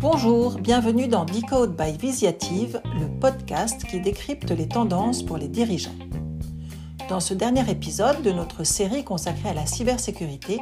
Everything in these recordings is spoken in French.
Bonjour, bienvenue dans Decode by Visiative, le podcast qui décrypte les tendances pour les dirigeants. Dans ce dernier épisode de notre série consacrée à la cybersécurité,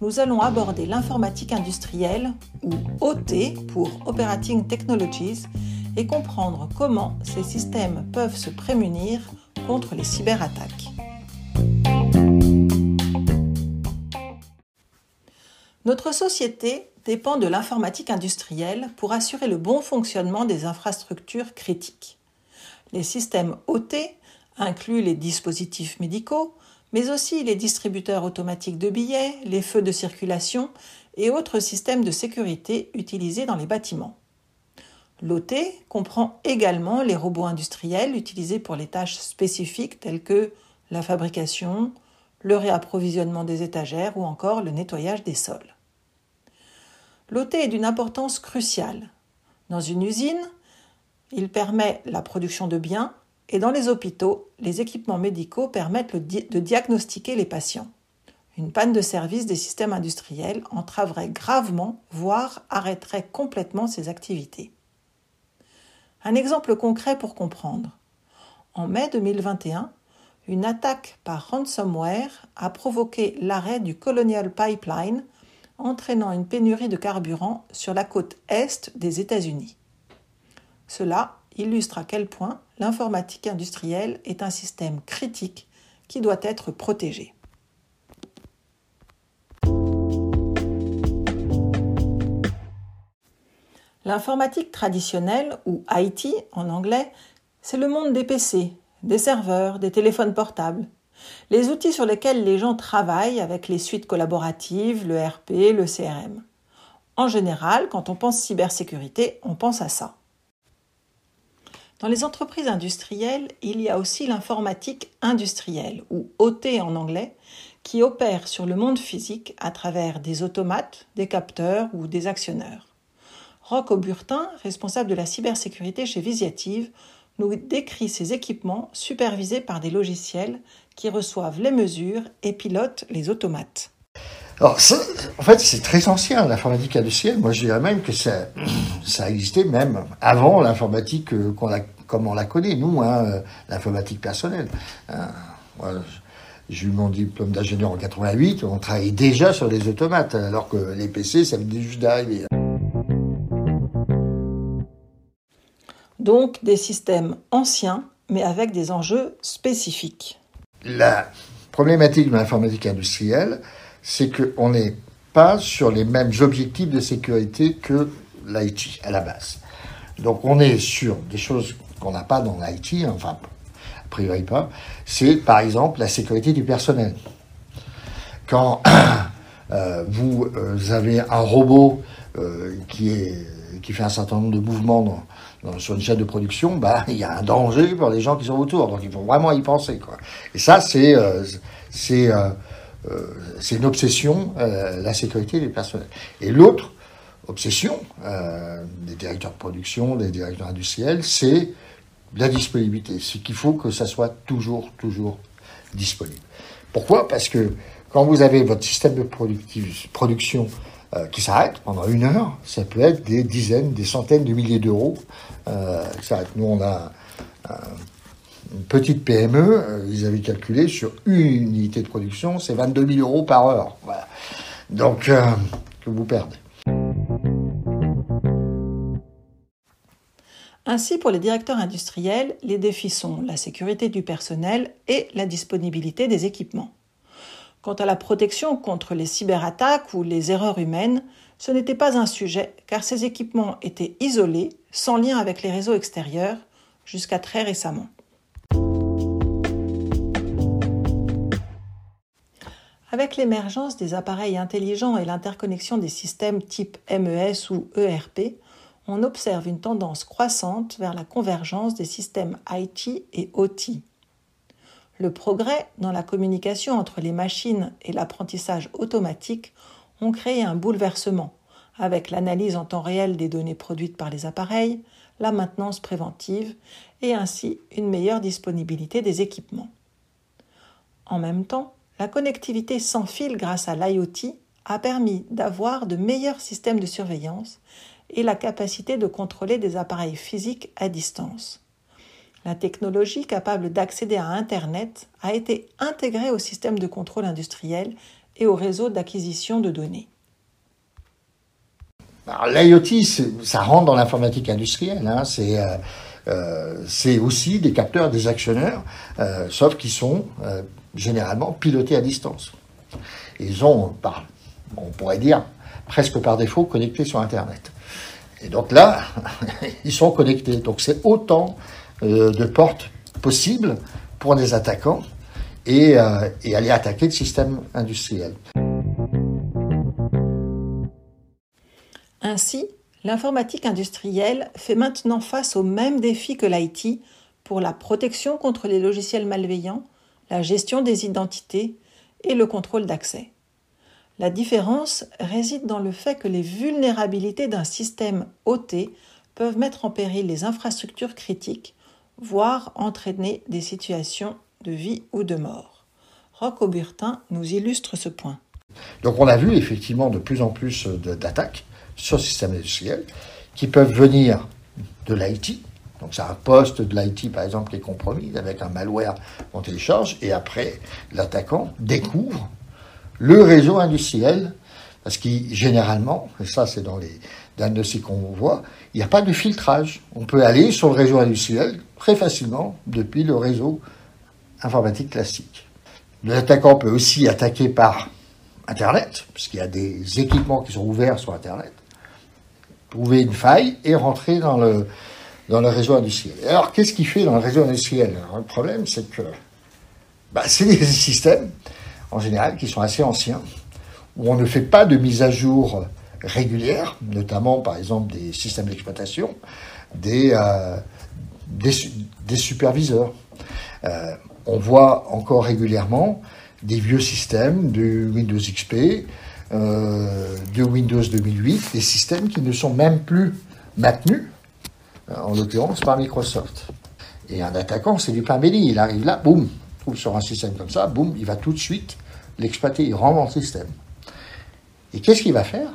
nous allons aborder l'informatique industrielle, ou OT pour Operating Technologies, et comprendre comment ces systèmes peuvent se prémunir contre les cyberattaques. Notre société dépend de l'informatique industrielle pour assurer le bon fonctionnement des infrastructures critiques. Les systèmes OT incluent les dispositifs médicaux, mais aussi les distributeurs automatiques de billets, les feux de circulation et autres systèmes de sécurité utilisés dans les bâtiments. L'OT comprend également les robots industriels utilisés pour les tâches spécifiques telles que la fabrication, le réapprovisionnement des étagères ou encore le nettoyage des sols. L'OT est d'une importance cruciale. Dans une usine, il permet la production de biens et dans les hôpitaux, les équipements médicaux permettent de diagnostiquer les patients. Une panne de service des systèmes industriels entraverait gravement, voire arrêterait complètement ces activités. Un exemple concret pour comprendre. En mai 2021, une attaque par ransomware a provoqué l'arrêt du Colonial Pipeline, entraînant une pénurie de carburant sur la côte est des États-Unis. Cela illustre à quel point l'informatique industrielle est un système critique qui doit être protégé. L'informatique traditionnelle, ou IT en anglais, c'est le monde des PC, des serveurs, des téléphones portables, les outils sur lesquels les gens travaillent avec les suites collaboratives, le RP, le CRM. En général, quand on pense cybersécurité, on pense à ça. Dans les entreprises industrielles, il y a aussi l'informatique industrielle, ou OT en anglais, qui opère sur le monde physique à travers des automates, des capteurs ou des actionneurs. Roch Auburtin, responsable de la cybersécurité chez Visiative, nous décrit ces équipements supervisés par des logiciels qui reçoivent les mesures et pilotent les automates. Alors, en fait, c'est très ancien, l'informatique industrielle. Moi, je dirais même que ça, ça existait même avant l'informatique euh, qu'on a, comme on la connaît, nous, hein, euh, l'informatique personnelle. Hein, j'ai eu mon diplôme d'ingénieur en 88, on travaillait déjà sur les automates, alors que les PC, ça venait juste d'arriver. Donc des systèmes anciens, mais avec des enjeux spécifiques. La problématique de l'informatique industrielle, c'est qu'on n'est pas sur les mêmes objectifs de sécurité que l'IT à la base. Donc on est sur des choses qu'on n'a pas dans l'IT, enfin a priori pas, c'est par exemple la sécurité du personnel. Quand vous euh, avez un robot euh, qui, fait un certain nombre de mouvements sur une chaîne de production, bah, il y a un danger pour les gens qui sont autour. Donc il faut vraiment y penser. Et ça, euh, euh, euh, c'est une obsession, la sécurité des personnels. Et l'autre obsession des directeurs de production, des directeurs industriels, c'est la disponibilité. C'est qu'il faut que ça soit toujours, toujours disponible. Pourquoi? Parce que quand vous avez votre système de production euh, qui s'arrête pendant une heure, ça peut être des dizaines, des centaines de milliers d'euros euh. Nous, on a une petite PME, euh, ils avaient calculé sur une unité de production, c'est 22 000 euros par heure. Donc, que vous perdez. Ainsi, pour les directeurs industriels, les défis sont la sécurité du personnel et la disponibilité des équipements. Quant à la protection contre les cyberattaques ou les erreurs humaines, ce n'était pas un sujet car ces équipements étaient isolés, sans lien avec les réseaux extérieurs, jusqu'à très récemment. Avec l'émergence des appareils intelligents et l'interconnexion des systèmes type MES ou ERP, on observe une tendance croissante vers la convergence des systèmes IT et OT. Le progrès dans la communication entre les machines et l'apprentissage automatique ont créé un bouleversement avec l'analyse en temps réel des données produites par les appareils, la maintenance préventive et ainsi une meilleure disponibilité des équipements. En même temps, la connectivité sans fil grâce à l'IoT a permis d'avoir de meilleurs systèmes de surveillance et la capacité de contrôler des appareils physiques à distance. La technologie capable d'accéder à Internet a été intégrée au système de contrôle industriel et au réseau d'acquisition de données. L'IoT, ça rentre dans l'informatique industrielle. Hein. Euh, euh, c'est aussi des capteurs, des actionneurs, euh, sauf qu'ils sont généralement pilotés à distance. Ils ont, on pourrait dire, presque par défaut, connectés sur Internet. Et donc là, ils sont connectés. Donc c'est autant de portes possibles pour des attaquants et, et aller attaquer le système industriel. Ainsi, l'informatique industrielle fait maintenant face aux mêmes défis que l'IT pour la protection contre les logiciels malveillants, la gestion des identités et le contrôle d'accès. La différence réside dans le fait que les vulnérabilités d'un système OT peuvent mettre en péril les infrastructures critiques, voire entraîner des situations de vie ou de mort. Rocco Burtin nous illustre ce point. Donc on a vu effectivement de plus en plus d'attaques sur le système industriel qui peuvent venir de l'IT. Donc c'est un poste de l'IT par exemple qui est compromis avec un malware qu'on télécharge et après l'attaquant découvre le réseau industriel parce qu'il généralement, et ça c'est dans les diagnostics qu'on voit, il n'y a pas de filtrage. On peut aller sur le réseau industriel très facilement depuis le réseau informatique classique. L'attaquant peut aussi attaquer par Internet, puisqu'il y a des équipements qui sont ouverts sur Internet trouver une faille et rentrer dans le, dans le réseau industriel. Alors, qu'est-ce qu'il fait dans le réseau industriel? Le problème, c'est que bah, c'est des systèmes, en général, qui sont assez anciens, où on ne fait pas de mise à jour régulière, notamment, par exemple, des systèmes d'exploitation, des, euh, superviseurs. Euh, on voit encore régulièrement des vieux systèmes de Windows XP, euh, de Windows 2008, des systèmes qui ne sont même plus maintenus, en l'occurrence par Microsoft. Et un attaquant, c'est du pain béni. Il arrive là, boum, trouve sur un système comme ça, boum, il va tout de suite l'exploiter, il dans le système. Et qu'est-ce qu'il va faire?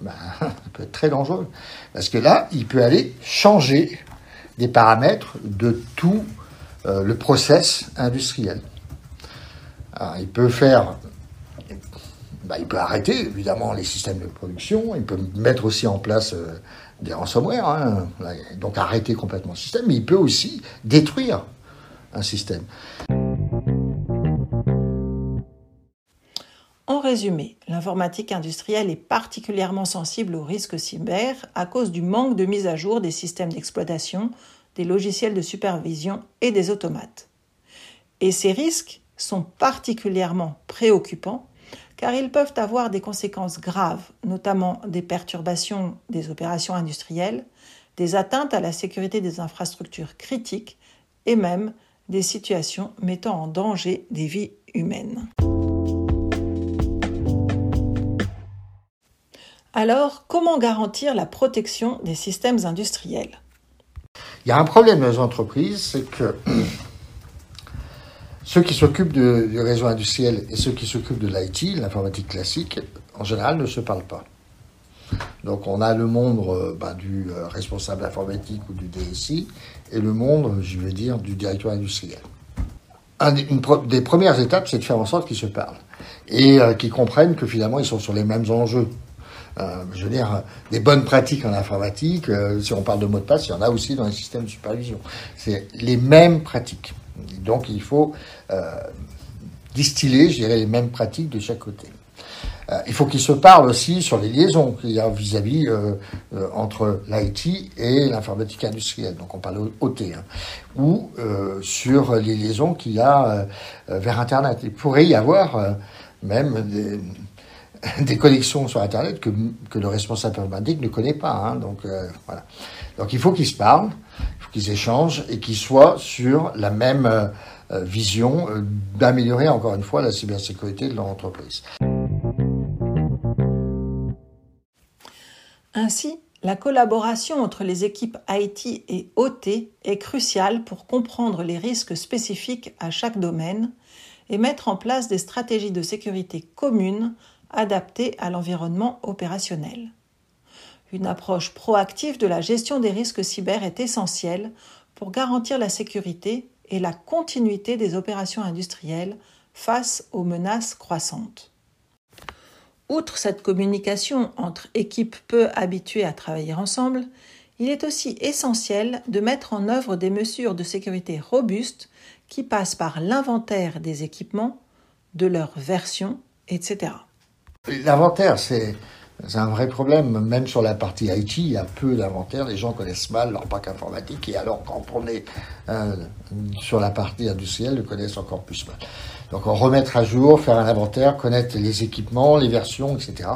Ben, Ça peut être très dangereux. Parce que là, il peut aller changer des paramètres de tout euh, le process industriel. il peut faire bah, il peut arrêter évidemment les systèmes de production, il peut mettre aussi en place euh, des ransomware, hein. donc arrêter complètement le système, mais il peut aussi détruire un système. En résumé, l'informatique industrielle est particulièrement sensible aux risques cyber à cause du manque de mise à jour des systèmes d'exploitation, des logiciels de supervision et des automates. Et ces risques sont particulièrement préoccupants car ils peuvent avoir des conséquences graves, notamment des perturbations des opérations industrielles, des atteintes à la sécurité des infrastructures critiques et même des situations mettant en danger des vies humaines. Alors, comment garantir la protection des systèmes industriels? Il y a un problème dans les entreprises, c'est que ceux qui s'occupent du réseau industriel et ceux qui s'occupent de l'IT, l'informatique classique, en général ne se parlent pas. Donc on a le monde euh, bah, du euh, responsable informatique ou du DSI et le monde, je veux dire, du directeur industriel. une des premières étapes, c'est de faire en sorte qu'ils se parlent et euh, qu'ils comprennent que finalement ils sont sur les mêmes enjeux. Je veux dire, des bonnes pratiques en informatique, si on parle de mots de passe, il y en a aussi dans les systèmes de supervision. C'est les mêmes pratiques. Donc il faut euh, distiller, je dirais, les mêmes pratiques de chaque côté. Euh, il faut qu'ils se parlent aussi sur les liaisons qu'il y a vis-à-vis euh, entre l'IT et l'informatique industrielle, donc on parle OT, hein, ou sur les liaisons qu'il y a vers Internet. Il pourrait y avoir même des, des connexions sur Internet que, le responsable informatique ne connaît pas. Hein, donc voilà. Donc il faut qu'ils se parlent, qu'ils échangent et qu'ils soient sur la même euh, euh, vision euh, d'améliorer encore une fois la cybersécurité de leur entreprise. Ainsi, la collaboration entre les équipes IT et OT est cruciale pour comprendre les risques spécifiques à chaque domaine et mettre en place des stratégies de sécurité communes adaptées à l'environnement opérationnel. Une approche proactive de la gestion des risques cyber est essentielle pour garantir la sécurité et la continuité des opérations industrielles face aux menaces croissantes. Outre cette communication entre équipes peu habituées à travailler ensemble, il est aussi essentiel de mettre en œuvre des mesures de sécurité robustes qui passent par l'inventaire des équipements, de leur version, etc. L'inventaire, c'est un vrai problème. Même sur la partie IT, il y a peu d'inventaire. Les gens connaissent mal leur pack informatique. Et alors, quand on est euh, sur la partie industrielle, le connaissent encore plus mal. Donc, on remettre à jour, faire un inventaire, connaître les équipements, les versions, etc.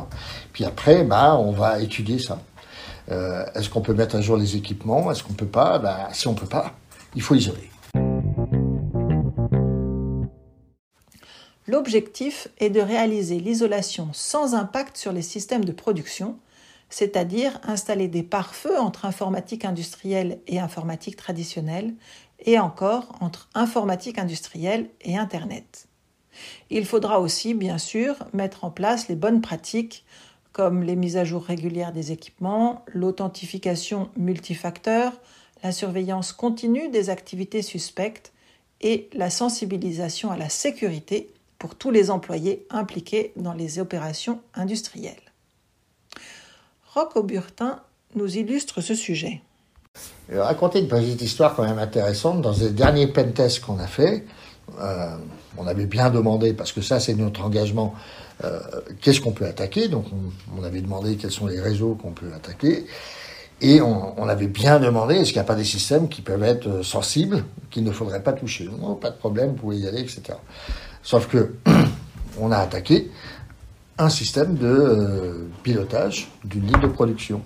Puis après, bah, on va étudier ça. Euh, est-ce qu'on peut mettre à jour les équipements? Est-ce qu'on peut pas? Bah, Si on peut pas, il faut isoler. L'objectif est de réaliser l'isolation sans impact sur les systèmes de production, c'est-à-dire installer des pare-feux entre informatique industrielle et informatique traditionnelle, et encore entre informatique industrielle et Internet. Il faudra aussi, bien sûr, mettre en place les bonnes pratiques comme les mises à jour régulières des équipements, l'authentification multifacteur, la surveillance continue des activités suspectes et la sensibilisation à la sécurité pour tous les employés impliqués dans les opérations industrielles. Roch Auburtin nous illustre ce sujet. Je raconter une petite histoire quand même intéressante. Dans les derniers pentests qu'on a fait, euh, on avait bien demandé, parce que ça c'est notre engagement, euh, qu'est-ce qu'on peut attaquer. Donc on, avait demandé quels sont les réseaux qu'on peut attaquer. Et on, avait bien demandé, est-ce qu'il n'y a pas des systèmes qui peuvent être euh, sensibles, qu'il ne faudrait pas toucher Non, pas de problème, vous pouvez y aller, etc. Sauf que on a attaqué un système de pilotage d'une ligne de production.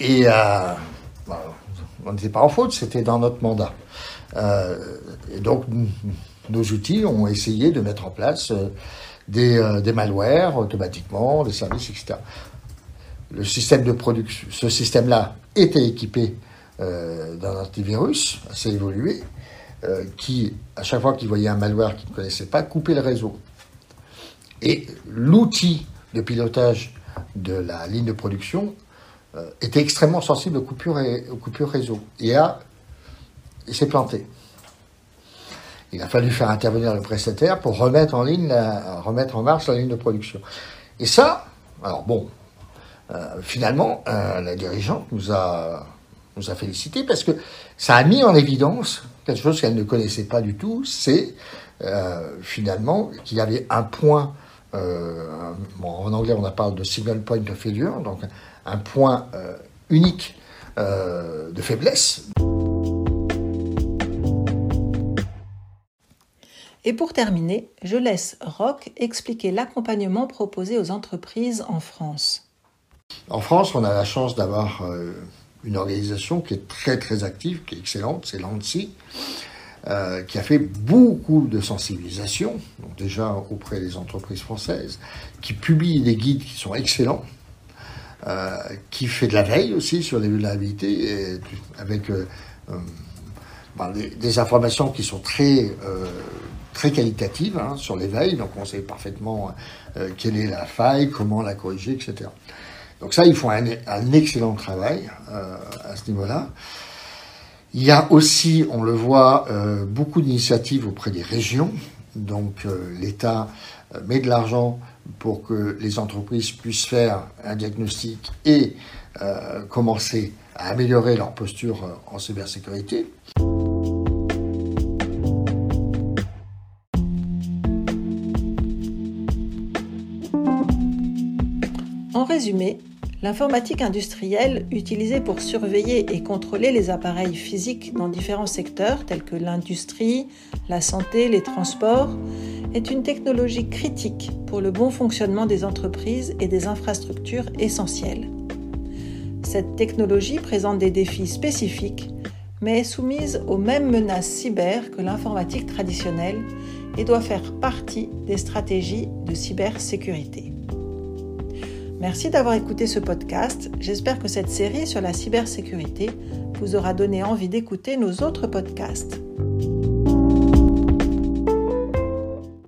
Et bah, on n'était pas en faute, c'était dans notre mandat. et donc, nos outils ont essayé de mettre en place euh, des, euh, des malwares automatiquement, des services, etc. Le système de production, ce système-là était équipé euh, d'un antivirus assez évolué, qui, à chaque fois qu'il voyait un malware qu'il ne connaissait pas, coupait le réseau. Et l'outil de pilotage de la ligne de production était extrêmement sensible aux coupures, et, aux coupures réseau. Et a, il s'est planté. Il a fallu faire intervenir le prestataire pour remettre en ligne, remettre en marche la ligne de production. Et ça, alors bon, euh, finalement, euh, la dirigeante nous a, nous a félicité parce que ça a mis en évidence quelque chose qu'elle ne connaissait pas du tout, c'est euh, finalement qu'il y avait un point, en anglais on parle de single point of failure, donc un point unique de faiblesse. Et pour terminer, je laisse Roch expliquer l'accompagnement proposé aux entreprises en France. En France, on a la chance d'avoir euh, une organisation qui est très très active, qui est excellente, c'est l'ANSI, euh, qui a fait beaucoup de sensibilisation, déjà auprès des entreprises françaises, qui publie des guides qui sont excellents, euh, qui fait de la veille aussi sur les vulnérabilités, avec ben, des, informations qui sont très très qualitative hein, sur l'éveil, donc on sait parfaitement euh, quelle est la faille, comment la corriger, etc. Donc ça, ils font un, excellent travail euh, à ce niveau-là. Il y a aussi, on le voit, euh, beaucoup d'initiatives auprès des régions. Donc l'État met de l'argent pour que les entreprises puissent faire un diagnostic et commencer à améliorer leur posture en cybersécurité. Résumé, l'informatique industrielle, utilisée pour surveiller et contrôler les appareils physiques dans différents secteurs tels que l'industrie, la santé, les transports, est une technologie critique pour le bon fonctionnement des entreprises et des infrastructures essentielles. Cette technologie présente des défis spécifiques, mais est soumise aux mêmes menaces cyber que l'informatique traditionnelle et doit faire partie des stratégies de cybersécurité. Merci d'avoir écouté ce podcast. J'espère que cette série sur la cybersécurité vous aura donné envie d'écouter nos autres podcasts.